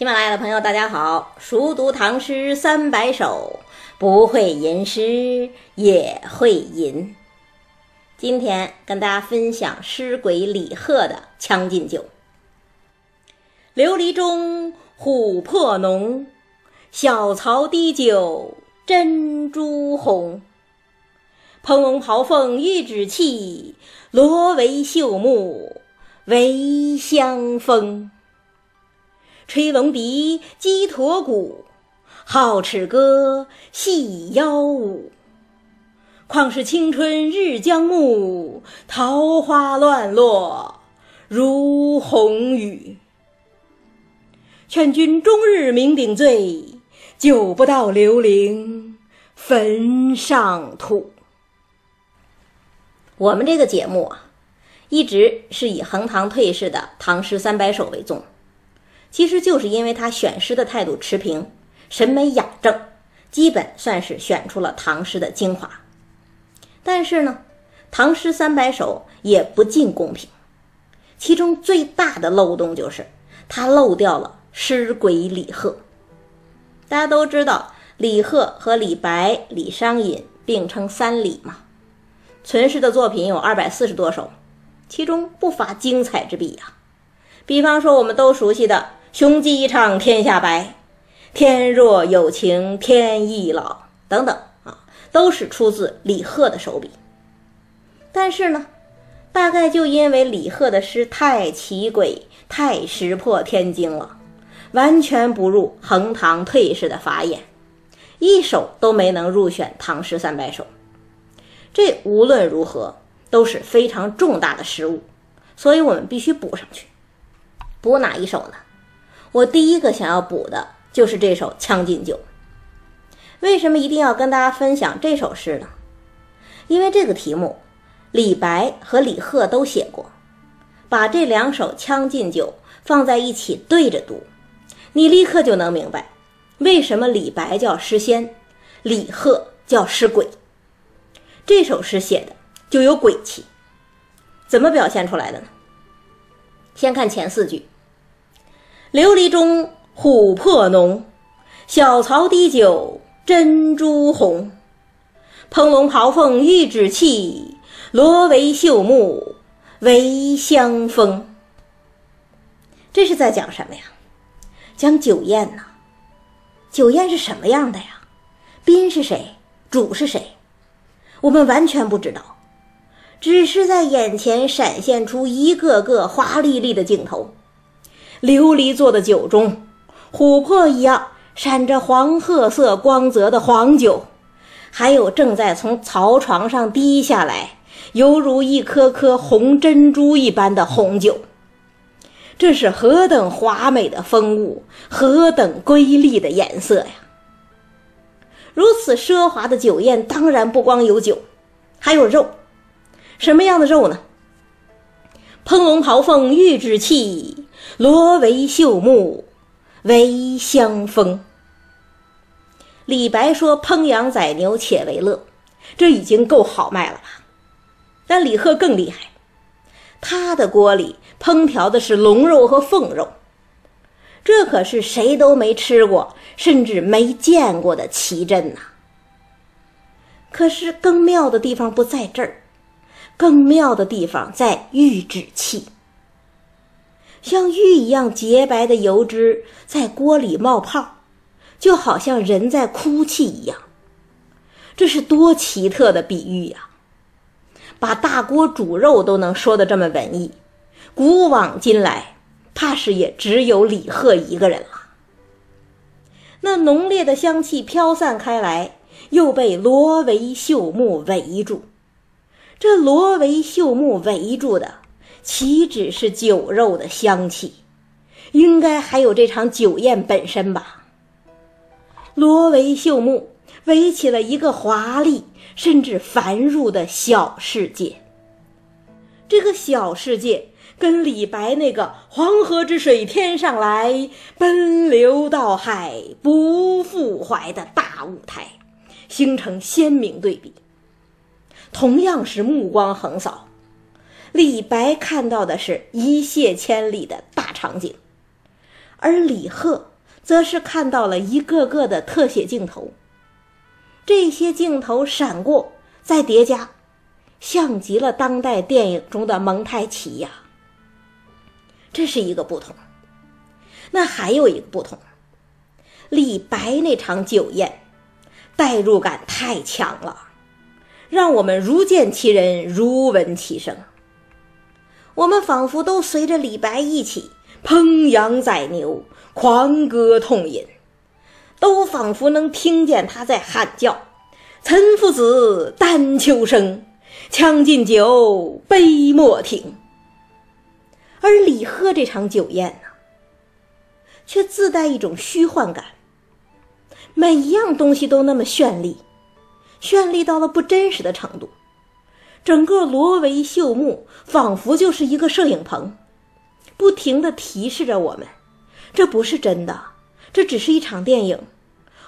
喜马拉雅的朋友，大家好！熟读唐诗三百首，不会吟诗也会吟。今天跟大家分享诗鬼李贺的《将进酒》。琉璃钟，琥珀浓，小槽滴酒，珍珠红。蓬龙袍凤玉指气，罗帷绣幕围香风。吹龙笛，击驼鼓，皓齿歌，细腰舞。况是青春日将暮，桃花乱落如红雨。劝君终日酩酊醉，酒不到刘伶坟上土。我们这个节目啊，一直是以横塘退士的唐诗三百首为重。其实就是因为他选诗的态度持平，审美雅正，基本算是选出了唐诗的精华。但是呢，唐诗三百首也不尽公平，其中最大的漏洞就是他漏掉了诗鬼李贺。大家都知道，李贺和李白、李商隐并称三李嘛，存世的作品有二百四十多首，其中不乏精彩之笔呀。比方说，我们都熟悉的。雄鸡一唱天下白，天若有情天亦老，等等啊，都是出自李贺的手笔。但是呢，大概就因为李贺的诗太奇诡、太石破天惊了，完全不入横塘退士的法眼，一首都没能入选唐诗三百首。这无论如何都是非常重大的失误，所以我们必须补上去。补哪一首呢？我第一个想要补的就是这首《将进酒》。为什么一定要跟大家分享这首诗呢？因为这个题目，李白和李贺都写过。把这两首《将进酒》放在一起对着读，你立刻就能明白，为什么李白叫诗仙，李贺叫诗鬼。这首诗写的就有鬼气，怎么表现出来的呢？先看前四句。琉璃钟，琥珀浓，小槽滴酒，珍珠红。蓬龙袍凤玉指气，罗帷绣幕围香风。这是在讲什么呀？讲酒宴呐。酒宴是什么样的呀？宾是谁？主是谁？我们完全不知道，只是在眼前闪现出一个个华丽丽的镜头。琉璃做的酒盅，琥珀一样闪着黄褐色光泽的黄酒，还有正在从槽床上滴下来，犹如一颗颗红珍珠一般的红酒。这是何等华美的风物，何等瑰丽的颜色呀！如此奢华的酒宴，当然不光有酒，还有肉。什么样的肉呢？烹龙袍凤玉指气。罗帷绣幕围香风。李白说：“烹羊宰牛且为乐”，这已经够豪迈了吧？但李贺更厉害，他的锅里烹调的是龙肉和凤肉，这可是谁都没吃过，甚至没见过的奇珍呐！可是更妙的地方不在这儿，更妙的地方在玉指气。像玉一样洁白的油脂在锅里冒泡，就好像人在哭泣一样。这是多奇特的比喻呀！把大锅煮肉都能说的这么文艺，古往今来，怕是也只有李贺一个人了。那浓烈的香气飘散开来，又被罗帷绣幕围住。这罗帷绣幕围住的。岂止是酒肉的香气，应该还有这场酒宴本身吧？罗帷绣幕围起了一个华丽甚至繁缛的小世界。这个小世界跟李白那个“黄河之水天上来，奔流到海不复回”的大舞台形成鲜明对比。同样是目光横扫。李白看到的是一泻千里的大场景，而李贺则是看到了一个个的特写镜头。这些镜头闪过再叠加，像极了当代电影中的蒙太奇呀。这是一个不同。那还有一个不同，李白那场酒宴，代入感太强了，让我们如见其人，如闻其声。我们仿佛都随着李白一起烹羊宰牛，狂歌痛饮，都仿佛能听见他在喊叫：“岑夫子，丹丘生，将进酒，杯莫停。”而李贺这场酒宴呢，却自带一种虚幻感，每一样东西都那么绚丽，绚丽到了不真实的程度。整个罗帷绣幕仿佛就是一个摄影棚，不停地提示着我们：这不是真的，这只是一场电影，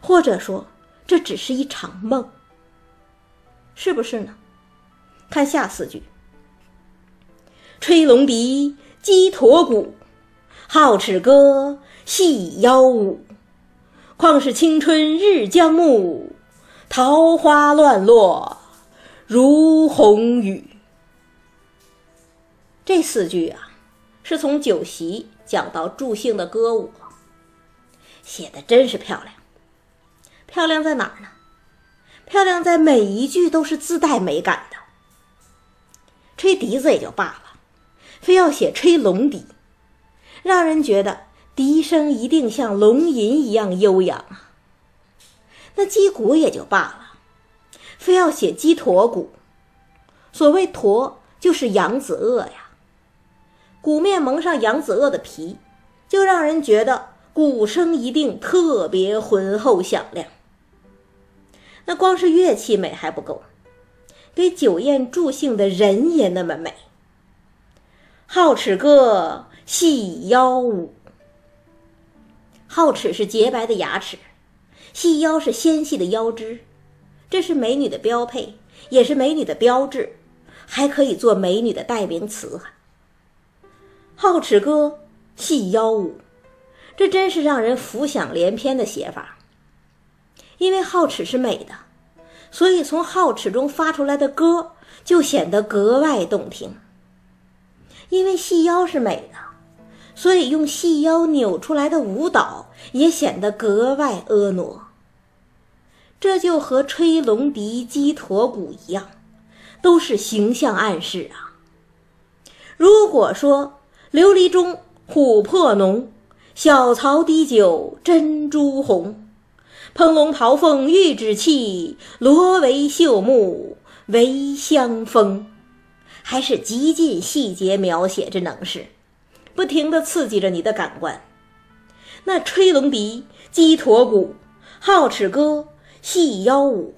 或者说这只是一场梦，是不是呢？看下四句：吹龙笛，击驼鼓，皓齿歌，细腰舞。况是青春日将暮，桃花乱落。如红雨，这四句啊，是从酒席讲到助兴的歌舞，写的真是漂亮。漂亮在哪儿呢？漂亮在每一句都是自带美感的。吹笛子也就罢了，非要写吹龙笛，让人觉得笛声一定像龙吟一样悠扬啊。那击鼓也就罢了。非要写鸡驼鼓，所谓驼就是扬子鳄呀。鼓面蒙上扬子鳄的皮，就让人觉得鼓声一定特别浑厚响亮。那光是乐器美还不够，给酒宴助兴的人也那么美。皓齿歌，细腰舞。皓齿是洁白的牙齿，细腰是纤细的腰肢。这是美女的标配，也是美女的标志，还可以做美女的代名词。皓齿歌，细腰舞，这真是让人浮想联翩的写法。因为皓齿是美的，所以从皓齿中发出来的歌就显得格外动听。因为细腰是美的，所以用细腰扭出来的舞蹈也显得格外婀娜。这就和吹龙笛、击驼鼓一样，都是形象暗示啊。如果说琉璃钟琥珀浓，小槽滴酒珍珠红，蓬龙袍凤玉指气，罗帷绣幕唯香风，还是极尽细节描写之能事，不停地刺激着你的感官。那吹龙笛、击驼鼓、皓齿歌。细腰舞，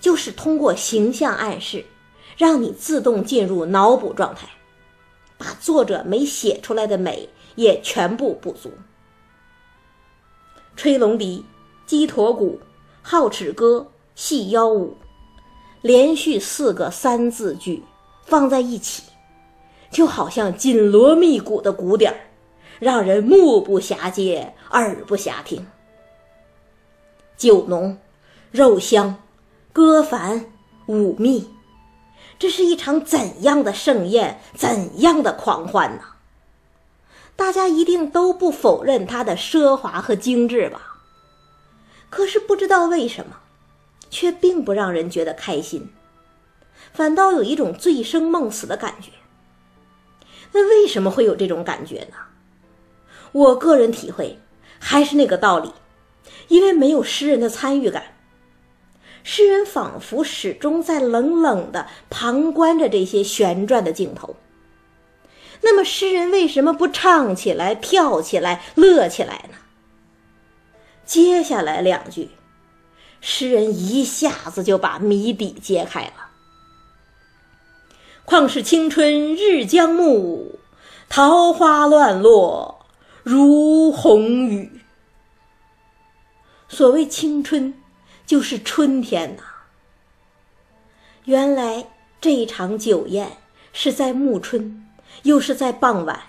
就是通过形象暗示，让你自动进入脑补状态，把作者没写出来的美也全部补足。吹龙笛、击驼鼓、皓齿歌、细腰舞，连续四个三字句放在一起，就好像紧锣密鼓的鼓点，让人目不暇接，耳不暇听。酒浓。肉香，歌繁，舞密，这是一场怎样的盛宴，怎样的狂欢呢？大家一定都不否认它的奢华和精致吧？可是不知道为什么，却并不让人觉得开心，反倒有一种醉生梦死的感觉。那为什么会有这种感觉呢？我个人体会还是那个道理，因为没有诗人的参与感。诗人仿佛始终在冷冷的旁观着这些旋转的镜头。那么，诗人为什么不唱起来、跳起来、乐起来呢？接下来两句，诗人一下子就把谜底揭开了。况是青春日将暮，桃花乱落如红雨。所谓青春。就是春天呐！原来这一场酒宴是在暮春，又是在傍晚，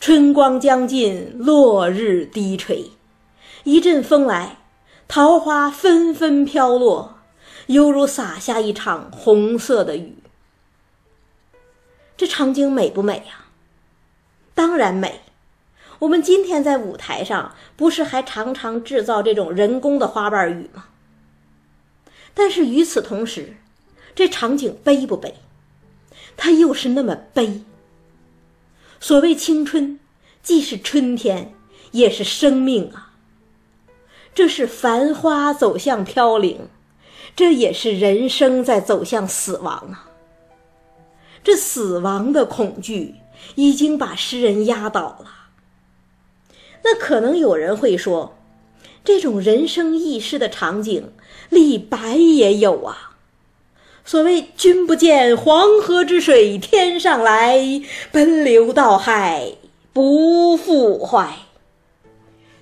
春光将尽，落日低垂，一阵风来，桃花纷纷飘落，犹如洒下一场红色的雨。这场景美不美呀？当然美。我们今天在舞台上，不是还常常制造这种人工的花瓣雨吗？但是与此同时，这场景悲不悲？它又是那么悲。所谓青春，既是春天，也是生命啊。这是繁花走向飘零，这也是人生在走向死亡啊。这死亡的恐惧已经把诗人压倒了。那可能有人会说，这种人生易逝的场景，李白也有啊。所谓“君不见黄河之水天上来，奔流到海不复回。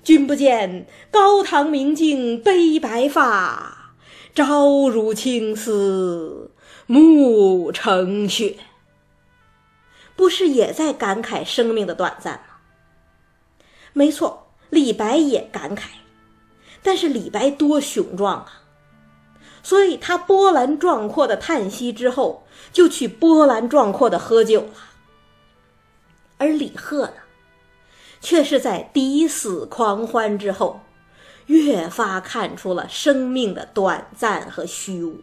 君不见高堂明镜悲白发，朝如青丝暮成雪。”不是也在感慨生命的短暂吗？没错，李白也感慨，但是李白多雄壮啊！所以他波澜壮阔的叹息之后，就去波澜壮阔的喝酒了。而李贺呢，却是在抵死狂欢之后，越发看出了生命的短暂和虚无。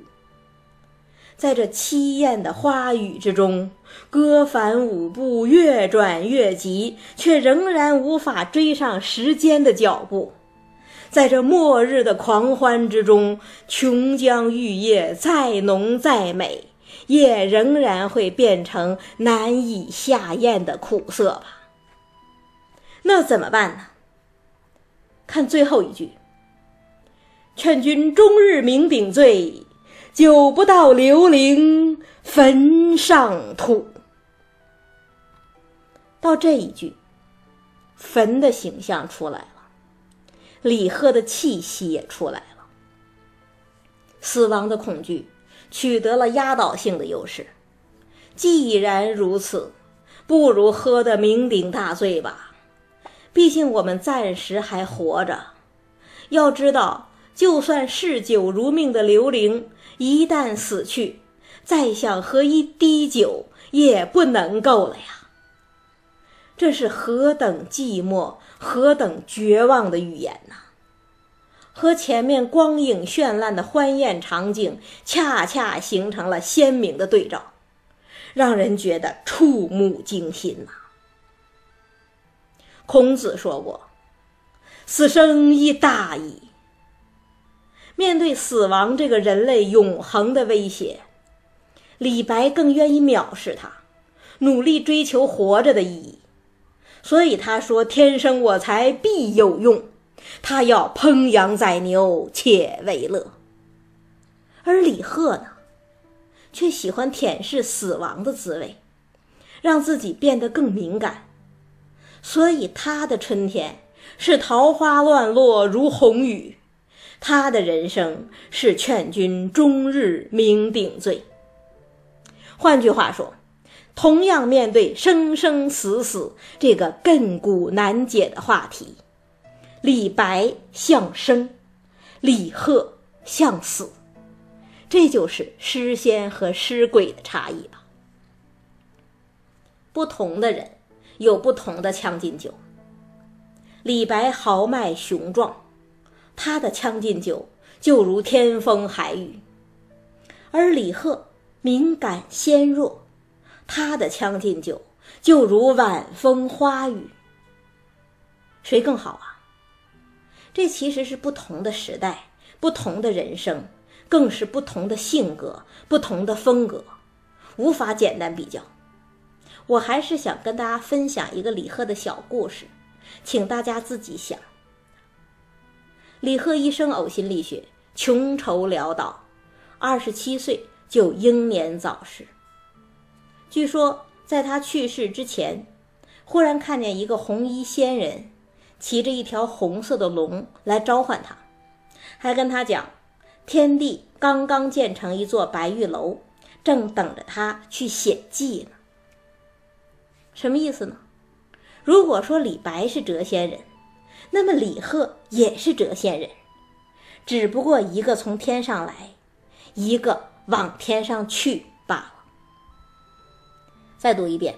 在这凄艳的花雨之中，歌凡舞步，越转越急，却仍然无法追上时间的脚步。在这末日的狂欢之中，琼浆玉液再浓再美，也仍然会变成难以下咽的苦涩吧？那怎么办呢？看最后一句：“劝君终日酩酊醉。”酒不到刘伶坟上土。到这一句，坟的形象出来了，李贺的气息也出来了。死亡的恐惧取得了压倒性的优势。既然如此，不如喝得酩酊大醉吧。毕竟我们暂时还活着。要知道，就算嗜酒如命的刘伶。一旦死去，再想喝一滴酒也不能够了呀！这是何等寂寞、何等绝望的语言呐！和前面光影绚烂的欢宴场景恰恰形成了鲜明的对照，让人觉得触目惊心呐。孔子说过：“死生亦大矣。”面对死亡这个人类永恒的威胁，李白更愿意藐视它，努力追求活着的意义。所以他说：“天生我材必有用。”他要烹羊宰牛且为乐。而李贺呢，却喜欢舔舐死亡的滋味，让自己变得更敏感。所以他的春天是桃花乱落如红雨。他的人生是劝君终日酩酊醉。换句话说，同样面对生生死死这个亘古难解的话题，李白向生，李贺向死，这就是诗仙和诗鬼的差异吧。不同的人有不同的《将进酒》，李白豪迈雄壮。他的《将进酒》就如天风海雨，而李贺敏感纤弱，他的《将进酒》就如晚风花雨。谁更好啊？这其实是不同的时代、不同的人生，更是不同的性格、不同的风格，无法简单比较。我还是想跟大家分享一个李贺的小故事，请大家自己想。李贺一生呕心沥血，穷愁潦倒，二十七岁就英年早逝。据说在他去世之前，忽然看见一个红衣仙人，骑着一条红色的龙来召唤他，还跟他讲，天帝刚刚建成一座白玉楼，正等着他去显祭呢。什么意思呢？如果说李白是谪仙人。那么李贺也是谪仙人，只不过一个从天上来，一个往天上去罢了。再读一遍：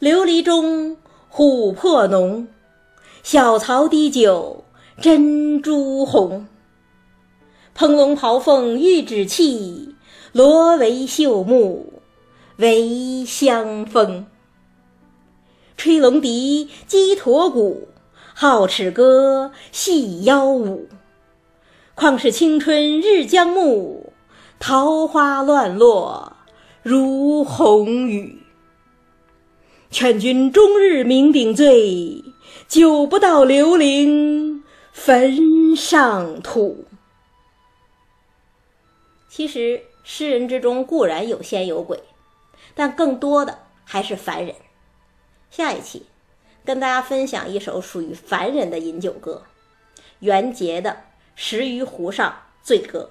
琉璃钟，琥珀浓，小槽滴酒，珍珠红。蓬龙袍凤玉指气，罗帷绣幕为香风。吹龙笛，击驼鼓，皓齿歌，细腰舞。况是青春日将暮，桃花乱落如红雨。劝君终日酩酊醉，酒不到刘伶坟上土。其实，诗人之中固然有仙有鬼，但更多的还是凡人。下一期，跟大家分享一首属于凡人的饮酒歌——袁杰的《石鱼湖上醉歌》。